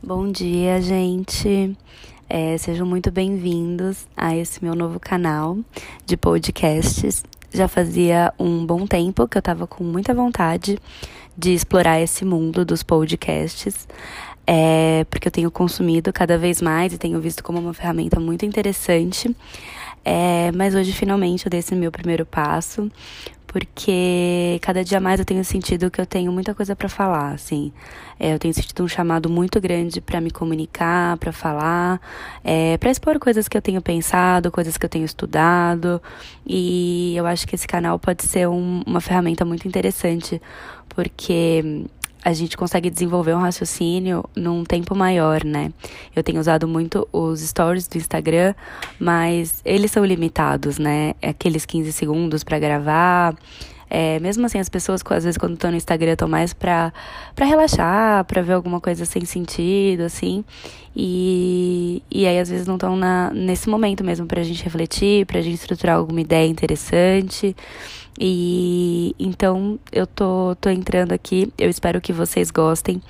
Bom dia, gente. É, sejam muito bem-vindos a esse meu novo canal de podcasts. Já fazia um bom tempo que eu estava com muita vontade de explorar esse mundo dos podcasts, é, porque eu tenho consumido cada vez mais e tenho visto como uma ferramenta muito interessante. É, mas hoje finalmente eu dei esse meu primeiro passo porque cada dia mais eu tenho sentido que eu tenho muita coisa para falar, assim. É, eu tenho sentido um chamado muito grande para me comunicar, para falar, é, para expor coisas que eu tenho pensado, coisas que eu tenho estudado. E eu acho que esse canal pode ser um, uma ferramenta muito interessante, porque a gente consegue desenvolver um raciocínio num tempo maior, né? Eu tenho usado muito os stories do Instagram, mas eles são limitados, né? Aqueles 15 segundos para gravar. É, mesmo assim, as pessoas, às vezes, quando estão no Instagram, estão mais pra, pra relaxar, pra ver alguma coisa sem sentido, assim. E, e aí, às vezes, não estão nesse momento mesmo pra gente refletir, pra gente estruturar alguma ideia interessante. E então eu tô, tô entrando aqui, eu espero que vocês gostem.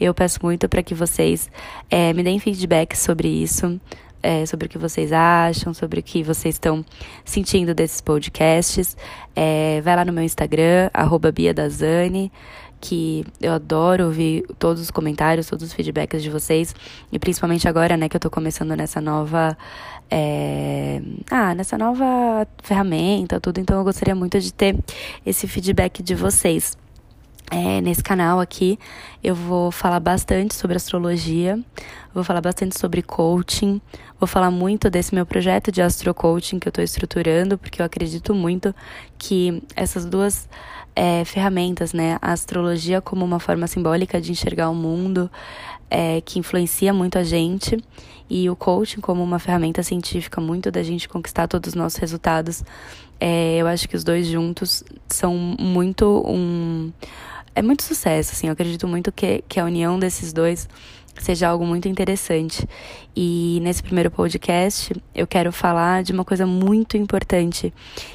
Eu peço muito para que vocês é, me deem feedback sobre isso, é, sobre o que vocês acham, sobre o que vocês estão sentindo desses podcasts. É, vai lá no meu Instagram, arroba Bia Dazani que eu adoro ouvir todos os comentários, todos os feedbacks de vocês. E principalmente agora, né, que eu tô começando nessa nova. É... Ah, nessa nova ferramenta, tudo. Então eu gostaria muito de ter esse feedback de vocês. É, nesse canal aqui eu vou falar bastante sobre astrologia, vou falar bastante sobre coaching, vou falar muito desse meu projeto de astro coaching que eu estou estruturando, porque eu acredito muito que essas duas é, ferramentas, né? A astrologia como uma forma simbólica de enxergar o mundo, é, que influencia muito a gente, e o coaching como uma ferramenta científica muito da gente conquistar todos os nossos resultados. É, eu acho que os dois juntos são muito um. É muito sucesso, assim. Eu acredito muito que, que a união desses dois seja algo muito interessante. E nesse primeiro podcast eu quero falar de uma coisa muito importante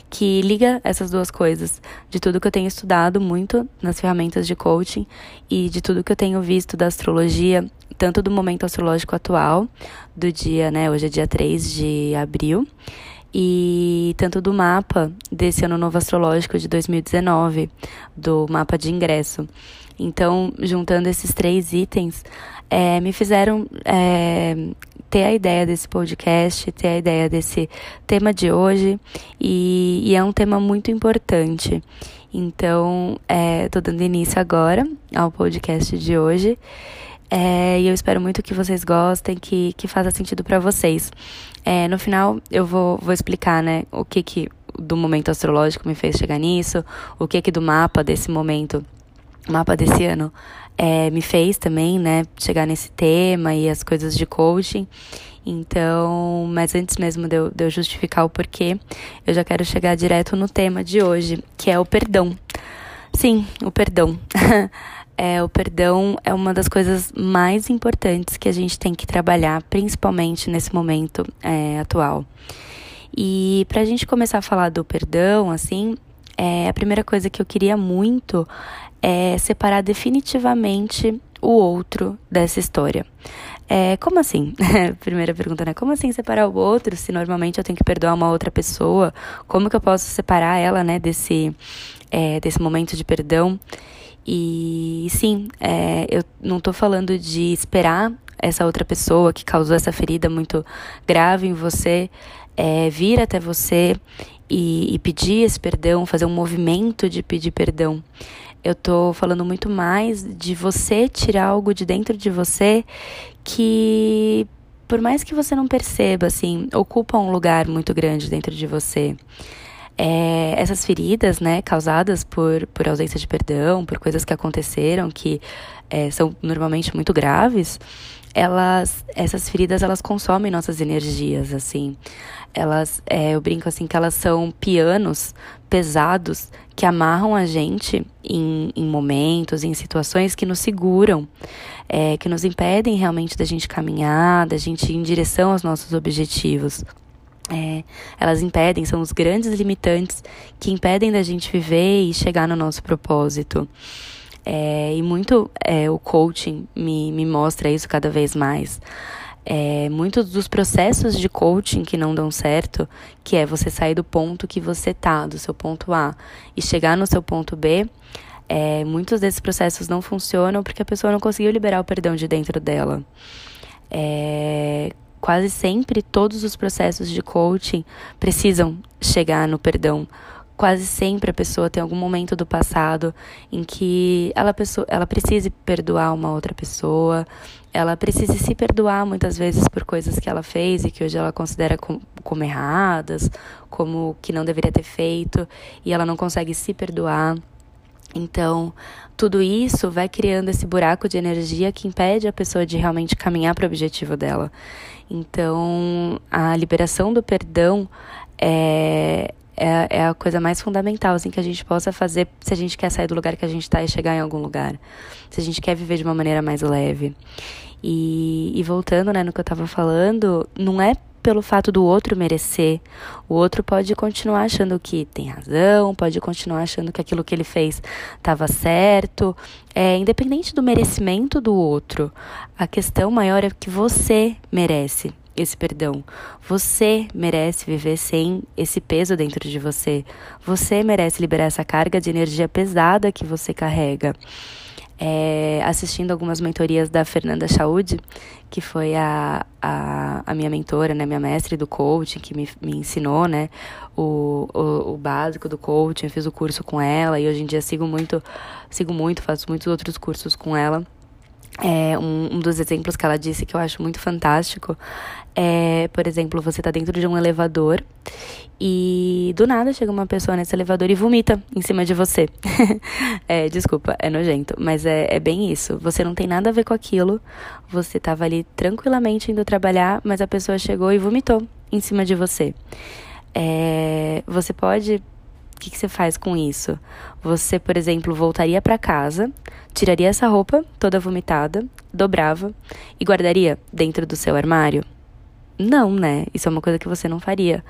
que liga essas duas coisas, de tudo que eu tenho estudado muito nas ferramentas de coaching e de tudo que eu tenho visto da astrologia, tanto do momento astrológico atual, do dia, né, hoje é dia 3 de abril, e tanto do mapa desse ano novo astrológico de 2019, do mapa de ingresso. Então, juntando esses três itens, é, me fizeram é, ter a ideia desse podcast, ter a ideia desse tema de hoje, e, e é um tema muito importante. Então, estou é, dando início agora ao podcast de hoje. É, e eu espero muito que vocês gostem, que, que faça sentido para vocês. É, no final, eu vou, vou explicar, né, o que que do momento astrológico me fez chegar nisso, o que que do mapa desse momento, mapa desse ano, é, me fez também, né, chegar nesse tema e as coisas de coaching. Então, mas antes mesmo de eu, de eu justificar o porquê, eu já quero chegar direto no tema de hoje, que é o perdão. Sim, o perdão. é, o perdão é uma das coisas mais importantes que a gente tem que trabalhar, principalmente nesse momento é, atual. E para a gente começar a falar do perdão, assim, é, a primeira coisa que eu queria muito é separar definitivamente o outro dessa história. É, como assim? Primeira pergunta, né? Como assim separar o outro se normalmente eu tenho que perdoar uma outra pessoa? Como que eu posso separar ela, né, desse, é, desse momento de perdão? E sim, é, eu não estou falando de esperar essa outra pessoa que causou essa ferida muito grave em você é, vir até você e, e pedir esse perdão, fazer um movimento de pedir perdão. Eu tô falando muito mais de você tirar algo de dentro de você que, por mais que você não perceba, assim, ocupa um lugar muito grande dentro de você. É, essas feridas, né, causadas por, por ausência de perdão, por coisas que aconteceram que é, são normalmente muito graves, elas, essas feridas, elas consomem nossas energias, assim. Elas, é, eu brinco assim que elas são pianos pesados que amarram a gente em, em momentos, em situações que nos seguram, é, que nos impedem realmente da gente caminhar, da gente ir em direção aos nossos objetivos. É, elas impedem, são os grandes limitantes que impedem da gente viver e chegar no nosso propósito. É, e muito é, o coaching me, me mostra isso cada vez mais. É, muitos dos processos de coaching que não dão certo, que é você sair do ponto que você tá, do seu ponto A, e chegar no seu ponto B, é, muitos desses processos não funcionam porque a pessoa não conseguiu liberar o perdão de dentro dela. É, quase sempre todos os processos de coaching precisam chegar no perdão. Quase sempre a pessoa tem algum momento do passado em que ela, pessoa, ela precise perdoar uma outra pessoa, ela precise se perdoar muitas vezes por coisas que ela fez e que hoje ela considera como, como erradas, como que não deveria ter feito, e ela não consegue se perdoar. Então, tudo isso vai criando esse buraco de energia que impede a pessoa de realmente caminhar para o objetivo dela. Então, a liberação do perdão é, é, é, a coisa mais fundamental assim, que a gente possa fazer se a gente quer sair do lugar que a gente está e chegar em algum lugar. Se a gente quer viver de uma maneira mais leve. E, e voltando né, no que eu estava falando, não é pelo fato do outro merecer. O outro pode continuar achando que tem razão, pode continuar achando que aquilo que ele fez estava certo. É, independente do merecimento do outro, a questão maior é que você merece esse perdão. Você merece viver sem esse peso dentro de você. Você merece liberar essa carga de energia pesada que você carrega é, assistindo algumas mentorias da Fernanda Chaude, que foi a, a, a, minha mentora, né, minha mestre do coaching, que me, me ensinou, né, o, o, o, básico do coaching, eu fiz o curso com ela e hoje em dia sigo muito, sigo muito, faço muitos outros cursos com ela. É, um, um dos exemplos que ela disse que eu acho muito fantástico é, por exemplo, você está dentro de um elevador e do nada chega uma pessoa nesse elevador e vomita em cima de você. é, desculpa, é nojento, mas é, é bem isso. Você não tem nada a ver com aquilo, você estava ali tranquilamente indo trabalhar, mas a pessoa chegou e vomitou em cima de você. É, você pode que, que, você faz com isso? Você, por exemplo, voltaria para casa, tiraria essa roupa toda vomitada, dobrava e guardaria dentro do seu armário? Não, né? Isso é uma coisa que você não faria.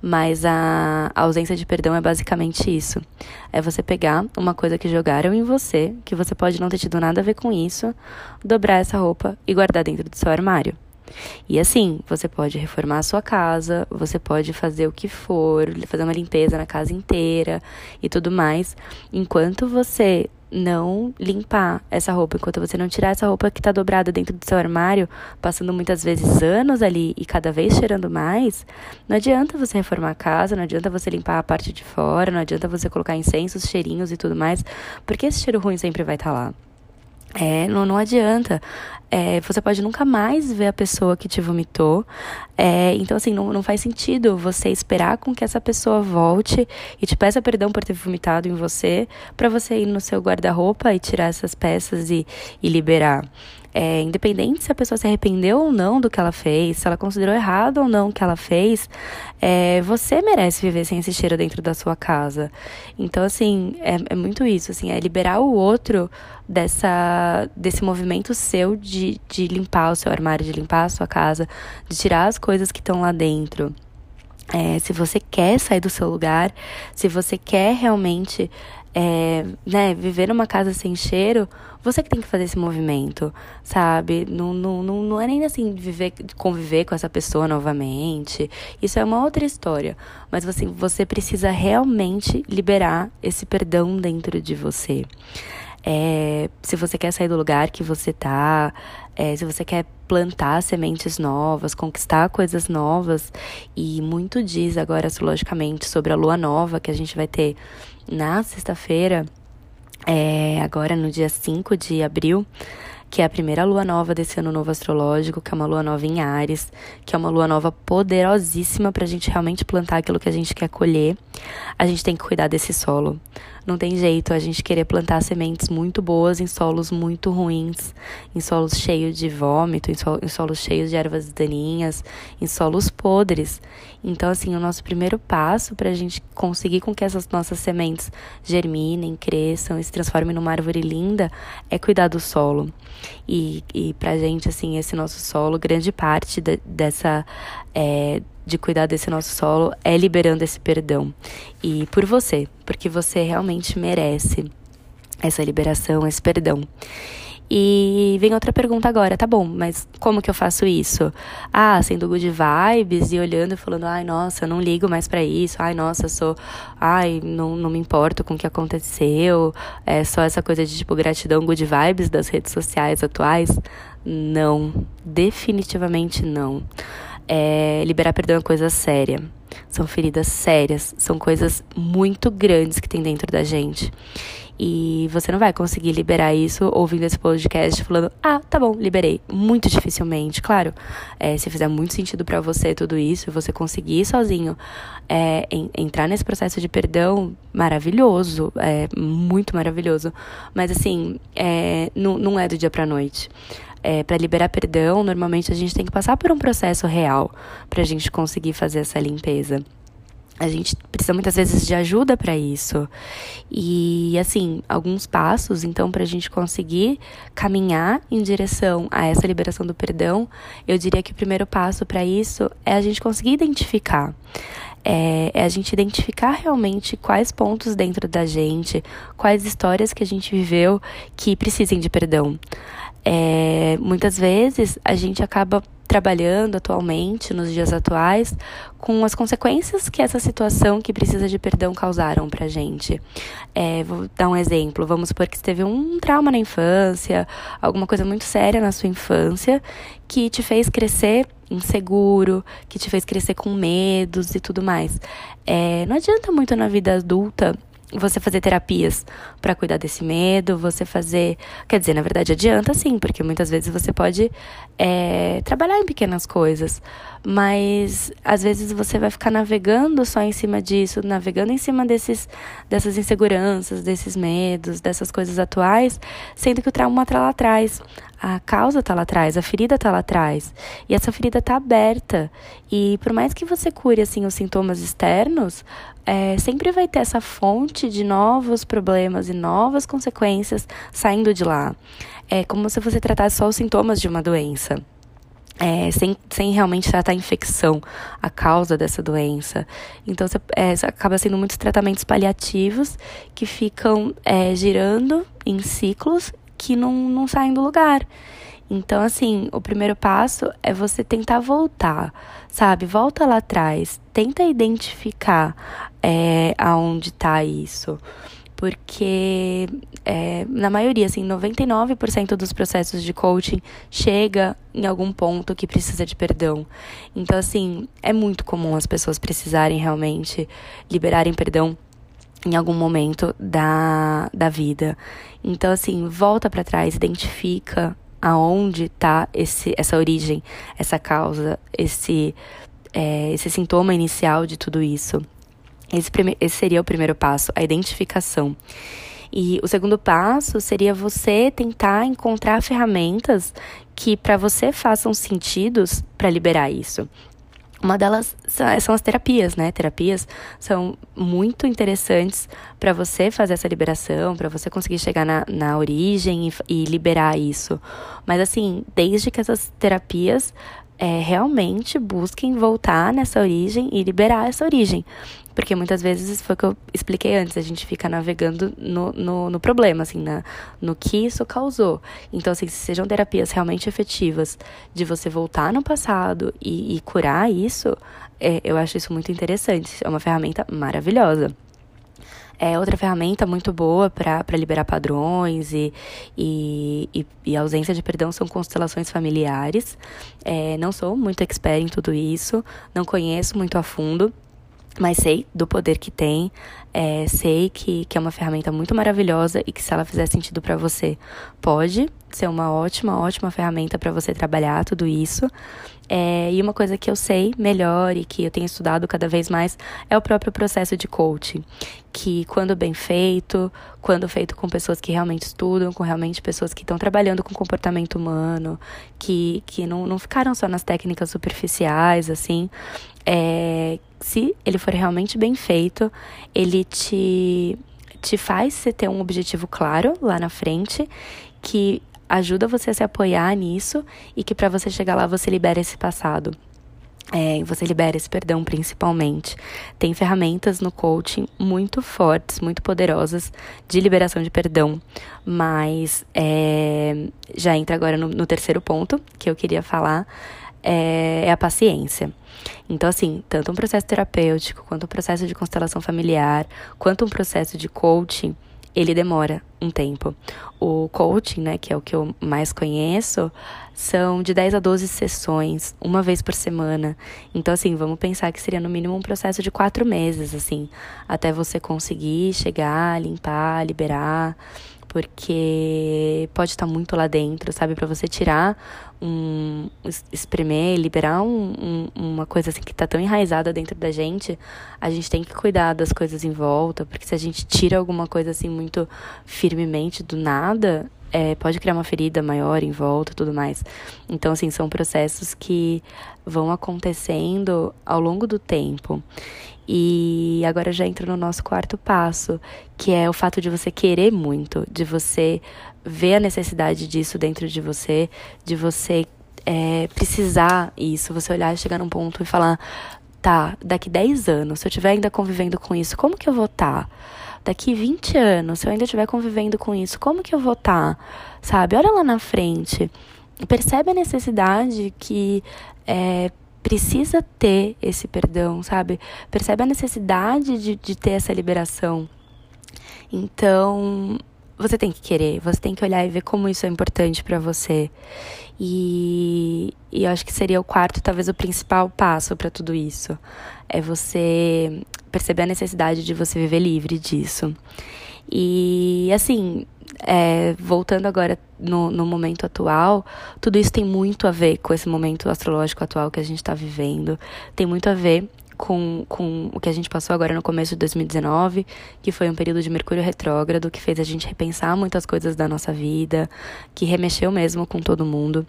Mas a, a ausência de perdão é basicamente isso. É você pegar uma coisa que jogaram em você, que você pode não ter tido nada a ver com isso, dobrar essa roupa e guardar dentro do seu armário. E assim, você pode reformar a sua casa, você pode fazer o que for, fazer uma limpeza na casa inteira e tudo mais, enquanto você não limpar essa roupa, enquanto você não tirar essa roupa que está dobrada dentro do seu armário, passando muitas vezes anos ali e cada vez cheirando mais, não adianta você reformar a casa, não adianta você limpar a parte de fora, não adianta você colocar incensos, cheirinhos e tudo mais, porque esse cheiro ruim sempre vai estar tá lá. É, não, não adianta. É, você pode nunca mais ver a pessoa que te vomitou. É, então, assim, não, não faz sentido você esperar com que essa pessoa volte e te peça perdão por ter vomitado em você, para você ir no seu guarda-roupa e tirar essas peças e, e liberar. É, independente se a pessoa se arrependeu ou não do que ela fez, se ela considerou errado ou não o que ela fez, é, você merece viver sem esse cheiro dentro da sua casa. Então, assim, é, é muito isso, assim, é liberar o outro dessa, desse movimento seu de, de limpar o seu armário, de limpar a sua casa, de tirar as coisas que estão lá dentro. É, se você quer sair do seu lugar, se você quer realmente é, né, viver numa casa sem cheiro, você que tem que fazer esse movimento, sabe? Não, não, não, não é nem assim viver, conviver com essa pessoa novamente. Isso é uma outra história. Mas assim, você precisa realmente liberar esse perdão dentro de você. É, se você quer sair do lugar que você tá, é, se você quer plantar sementes novas, conquistar coisas novas, e muito diz agora astrologicamente sobre a lua nova que a gente vai ter na sexta-feira, é, agora no dia 5 de abril, que é a primeira lua nova desse ano novo astrológico, que é uma lua nova em Ares, que é uma lua nova poderosíssima para a gente realmente plantar aquilo que a gente quer colher. A gente tem que cuidar desse solo. Não tem jeito a gente querer plantar sementes muito boas em solos muito ruins, em solos cheios de vômito, em, em solos cheios de ervas daninhas, em solos podres. Então, assim, o nosso primeiro passo para a gente conseguir com que essas nossas sementes germinem, cresçam e se transformem numa árvore linda é cuidar do solo. E, e pra gente, assim, esse nosso solo, grande parte de, dessa. É, de cuidar desse nosso solo é liberando esse perdão. E por você, porque você realmente merece. essa liberação, esse perdão. E vem outra pergunta agora, tá bom, mas como que eu faço isso? Ah, sendo good vibes e olhando e falando, ai, nossa, eu não ligo mais para isso, ai, nossa, sou, ai, não, não me importo com o que aconteceu, é só essa coisa de tipo gratidão, good vibes das redes sociais atuais? Não, definitivamente não. É, liberar perdão é coisa séria. São feridas sérias, são coisas muito grandes que tem dentro da gente. E você não vai conseguir liberar isso ouvindo esse podcast falando, ah, tá bom, liberei. Muito dificilmente, claro. É, se fizer muito sentido para você tudo isso, você conseguir sozinho é, em, entrar nesse processo de perdão, maravilhoso. É muito maravilhoso. Mas assim, é, não, não é do dia pra noite. É, para liberar perdão, normalmente a gente tem que passar por um processo real para a gente conseguir fazer essa limpeza a gente precisa muitas vezes de ajuda para isso. E assim, alguns passos, então, para a gente conseguir caminhar em direção a essa liberação do perdão, eu diria que o primeiro passo para isso é a gente conseguir identificar. É, é, a gente identificar realmente quais pontos dentro da gente, quais histórias que a gente viveu que precisem de perdão. É, muitas vezes a gente acaba trabalhando atualmente, nos dias atuais, com as consequências que essa situação que precisa de perdão causaram pra gente. É, vou dar um exemplo. Vamos supor que você teve um trauma na infância, alguma coisa muito séria na sua infância, que te fez crescer inseguro, que te fez crescer com medos e tudo mais. É, não adianta muito na vida adulta você fazer terapias para cuidar desse medo, você fazer. Quer dizer, na verdade adianta sim, porque muitas vezes você pode é, trabalhar em pequenas coisas, mas às vezes você vai ficar navegando só em cima disso, navegando em cima desses, dessas inseguranças, desses medos, dessas coisas atuais, sendo que o trauma está lá atrás. A causa está lá atrás, a ferida está lá atrás. E essa ferida está aberta. E por mais que você cure assim os sintomas externos, é, sempre vai ter essa fonte de novos problemas e novas consequências saindo de lá. É como se você tratasse só os sintomas de uma doença. É, sem, sem realmente tratar a infecção, a causa dessa doença. Então, você, é, acaba sendo muitos tratamentos paliativos que ficam é, girando em ciclos que não, não saem do lugar. Então, assim, o primeiro passo é você tentar voltar, sabe? Volta lá atrás, tenta identificar é, aonde está isso. Porque, é, na maioria, assim, 99% dos processos de coaching chega em algum ponto que precisa de perdão. Então, assim, é muito comum as pessoas precisarem realmente liberarem perdão em algum momento da, da vida. Então, assim, volta para trás, identifica aonde está essa origem, essa causa, esse, é, esse sintoma inicial de tudo isso. Esse, esse seria o primeiro passo, a identificação. E o segundo passo seria você tentar encontrar ferramentas que para você façam sentidos para liberar isso. Uma delas são as terapias, né? Terapias são muito interessantes para você fazer essa liberação, para você conseguir chegar na, na origem e, e liberar isso. Mas, assim, desde que essas terapias é, realmente busquem voltar nessa origem e liberar essa origem. Porque muitas vezes foi o que eu expliquei antes, a gente fica navegando no, no, no problema, assim, na, no que isso causou. Então, assim, se sejam terapias realmente efetivas de você voltar no passado e, e curar isso, é, eu acho isso muito interessante. É uma ferramenta maravilhosa. É outra ferramenta muito boa para liberar padrões e, e, e, e, ausência de perdão são constelações familiares. É, não sou muito expert em tudo isso, não conheço muito a fundo, mas sei do poder que tem, é, sei que, que é uma ferramenta muito maravilhosa e que se ela fizer sentido para você, pode ser uma ótima, ótima ferramenta para você trabalhar tudo isso. É, e uma coisa que eu sei melhor e que eu tenho estudado cada vez mais é o próprio processo de coaching. Que quando bem feito, quando feito com pessoas que realmente estudam, com realmente pessoas que estão trabalhando com comportamento humano, que, que não, não ficaram só nas técnicas superficiais, assim, é, se ele for realmente bem feito, ele te, te faz você ter um objetivo claro lá na frente, que ajuda você a se apoiar nisso e que para você chegar lá você libera esse passado. é, você libera esse perdão principalmente. Tem ferramentas no coaching muito fortes, muito poderosas de liberação de perdão, mas é, já entra agora no, no, terceiro ponto que eu queria falar, é, é a paciência. Então, assim, tanto um processo terapêutico, quanto um processo de constelação familiar, quanto um processo de coaching, ele demora um tempo. O coaching, né, que é o que eu mais conheço, são de 10 a 12 sessões, uma vez por semana. Então, assim, vamos pensar que seria no mínimo um processo de quatro meses, assim, até você conseguir chegar, limpar, liberar porque pode estar muito lá dentro, sabe? Para você tirar um. espremer, liberar um, um, uma coisa assim que tá tão enraizada dentro da gente, a gente tem que cuidar das coisas em volta, porque se a gente tira alguma coisa assim muito firmemente do nada, é, pode criar uma ferida maior em volta tudo mais. Então, assim, são processos que vão acontecendo ao longo do tempo. E agora já entro no nosso quarto passo, que é o fato de você querer muito, de você ver a necessidade disso dentro de você, de você é, precisar isso, você olhar e chegar num ponto e falar: tá, daqui 10 anos, se eu estiver ainda convivendo com isso, como que eu vou estar? Tá? Daqui 20 anos, se eu ainda estiver convivendo com isso, como que eu vou estar? Tá? Sabe? Olha lá na frente. Percebe a necessidade que é, precisa ter esse perdão, sabe? Percebe a necessidade de, de ter essa liberação. Então, você tem que querer, você tem que olhar e ver como isso é importante para você. E, e eu acho que seria o quarto, talvez o principal passo para tudo isso. É você perceber a necessidade de você viver livre disso. E assim, é, voltando agora no, no momento atual, tudo isso tem muito a ver com esse momento astrológico atual que a gente está vivendo. Tem muito a ver com, com o que a gente passou agora no começo de 2019, que foi um período de Mercúrio retrógrado, que fez a gente repensar muitas coisas da nossa vida, que remexeu mesmo com todo mundo.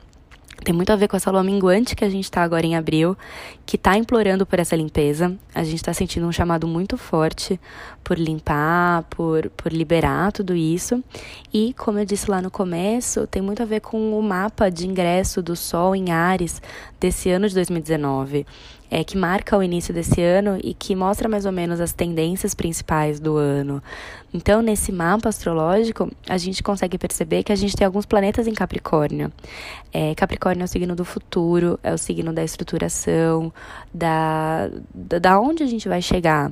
Tem muito a ver com essa lua minguante que a gente está agora em abril, que está implorando por essa limpeza. A gente está sentindo um chamado muito forte por limpar, por, por liberar tudo isso. E, como eu disse lá no começo, tem muito a ver com o mapa de ingresso do Sol em Ares desse ano de 2019 é, que marca o início desse ano e que mostra mais ou menos as tendências principais do ano. Então, nesse mapa astrológico, a gente consegue perceber que a gente tem alguns planetas em Capricórnio. É, Capricórnio é o signo do futuro, é o signo da estruturação, da, da, onde a gente vai chegar.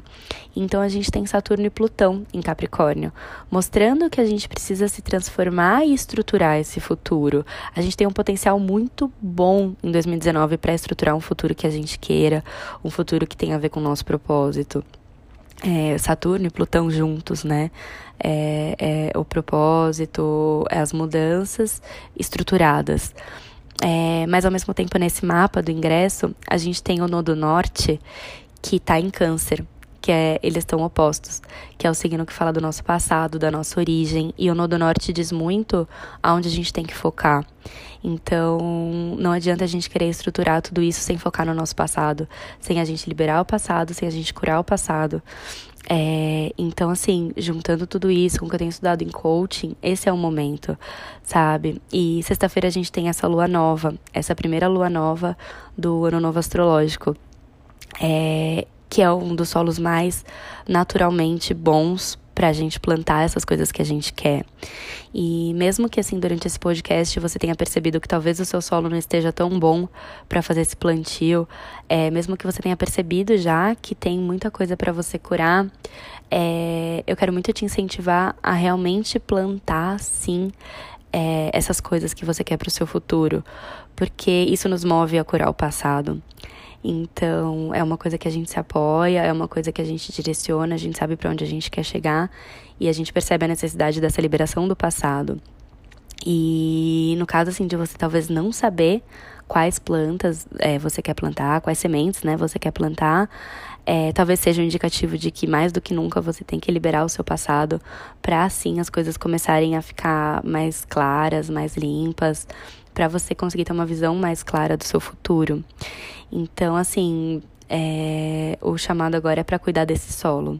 Então, a gente tem Saturno e Plutão em Capricórnio, mostrando que a gente precisa se transformar e estruturar esse futuro. A gente tem um potencial muito bom em 2019 para estruturar um futuro que a gente queira um futuro que tem a ver com o nosso propósito. É, Saturno e Plutão juntos, né? É, é o propósito, é as mudanças estruturadas. É, mas ao mesmo tempo, nesse mapa do ingresso, a gente tem o Nodo Norte, que está em Câncer que é eles estão opostos, que é o signo que fala do nosso passado, da nossa origem, e o Nodo Norte diz muito aonde a gente tem que focar. Então, não adianta a gente querer estruturar tudo isso sem focar no nosso passado, sem a gente liberar o passado, sem a gente curar o passado. É, então, assim, juntando tudo isso com o que eu tenho estudado em coaching, esse é o momento, sabe? E sexta-feira a gente tem essa lua nova, essa primeira lua nova do ano novo astrológico. É, que é um dos solos mais naturalmente bons para a gente plantar essas coisas que a gente quer. E mesmo que assim durante esse podcast você tenha percebido que talvez o seu solo não esteja tão bom para fazer esse plantio, é, mesmo que você tenha percebido já que tem muita coisa para você curar, é, eu quero muito te incentivar a realmente plantar sim é, essas coisas que você quer para o seu futuro, porque isso nos move a curar o passado. Então, é uma coisa que a gente se apoia, é uma coisa que a gente direciona, a gente sabe para onde a gente quer chegar e a gente percebe a necessidade dessa liberação do passado. E no caso assim de você talvez não saber quais plantas é, você quer plantar, quais sementes, né, você quer plantar, é, talvez seja um indicativo de que mais do que nunca você tem que liberar o seu passado para assim as coisas começarem a ficar mais claras, mais limpas, para você conseguir ter uma visão mais clara do seu futuro. Então, assim, é, o chamado agora é para cuidar desse solo.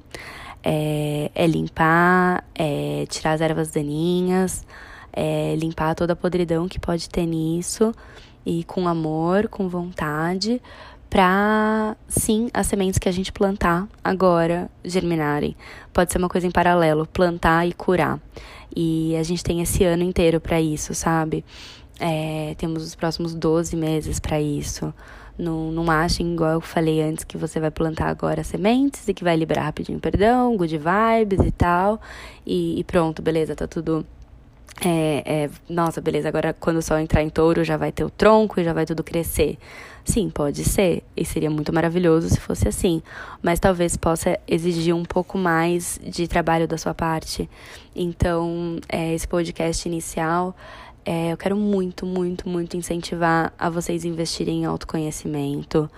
É, é, limpar, é tirar as ervas daninhas, é limpar toda a podridão que pode ter nisso e com amor, com vontade, para sim as sementes que a gente plantar agora germinarem. Pode ser uma coisa em paralelo, plantar e curar. E a gente tem esse ano inteiro para isso, sabe? É, temos os próximos 12 meses para isso. Não, não achem, igual eu falei antes, que você vai plantar agora sementes e que vai liberar rapidinho perdão, good vibes e tal. E, e pronto, beleza, tá tudo é, é, nossa, beleza, agora quando o sol entrar em touro já vai ter o tronco e já vai tudo crescer. Sim, pode ser, e seria muito maravilhoso se fosse assim, mas talvez possa exigir um pouco mais de trabalho da sua parte. Então, é, esse podcast inicial, é, eu quero muito, muito, muito incentivar a vocês investirem em autoconhecimento,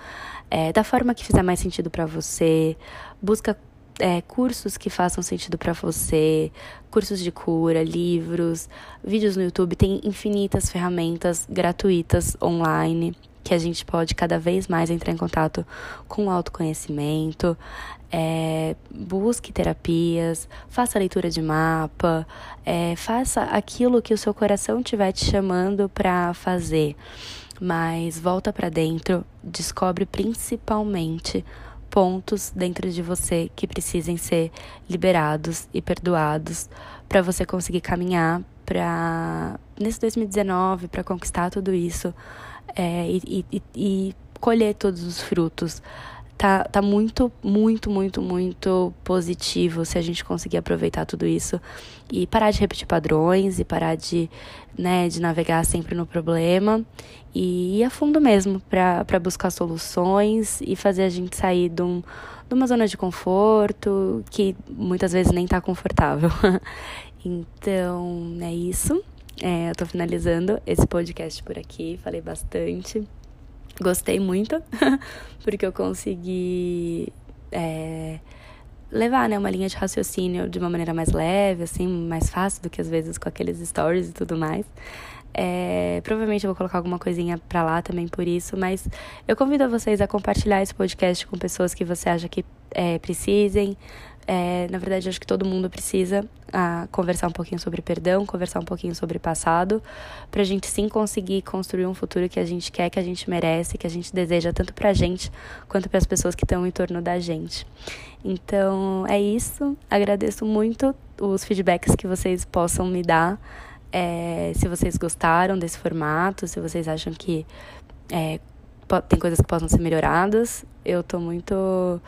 é, da forma que fizer mais sentido para você. Busca é, cursos que façam sentido para você, cursos de cura, livros, vídeos no YouTube, tem infinitas ferramentas gratuitas online que a gente pode cada vez mais entrar em contato com o autoconhecimento, é, busque terapias, faça leitura de mapa, é, faça aquilo que o seu coração estiver te chamando para fazer. Mas volta para dentro, descobre principalmente pontos dentro de você que precisem ser liberados e perdoados para você conseguir caminhar para nesse 2019 para conquistar tudo isso é, e, e, e colher todos os frutos tá, tá muito, muito, muito, muito positivo se a gente conseguir aproveitar tudo isso e parar de repetir padrões e parar de, né, de navegar sempre no problema e ir a fundo mesmo para buscar soluções e fazer a gente sair de, um, de uma zona de conforto que muitas vezes nem tá confortável. então, é isso. É, eu tô finalizando esse podcast por aqui, falei bastante. Gostei muito, porque eu consegui é, levar né, uma linha de raciocínio de uma maneira mais leve, assim, mais fácil do que às vezes com aqueles stories e tudo mais. É, provavelmente eu vou colocar alguma coisinha pra lá também por isso, mas eu convido vocês a compartilhar esse podcast com pessoas que você acha que é, precisem, é, na verdade, acho que todo mundo precisa ah, conversar um pouquinho sobre perdão, conversar um pouquinho sobre passado, para a gente sim conseguir construir um futuro que a gente quer, que a gente merece, que a gente deseja, tanto para a gente quanto para as pessoas que estão em torno da gente. Então, é isso. Agradeço muito os feedbacks que vocês possam me dar. É, se vocês gostaram desse formato, se vocês acham que é, tem coisas que possam ser melhoradas, eu estou muito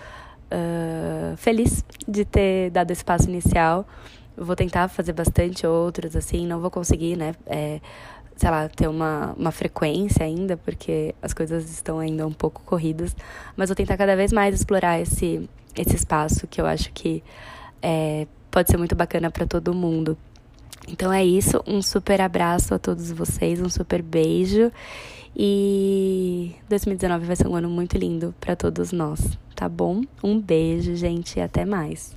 uh, feliz de ter dado esse passo inicial. vou tentar fazer bastante outros, assim, não vou conseguir, né? É, sei lá, ter uma, uma frequência ainda, porque as coisas estão ainda um pouco corridas. Mas vou tentar cada vez mais explorar esse, esse espaço que eu acho que é, pode ser muito bacana para todo mundo. Então é isso, um super abraço a todos vocês, um super beijo. E 2019 vai ser um ano muito lindo para todos nós tá bom? Um beijo, gente, e até mais.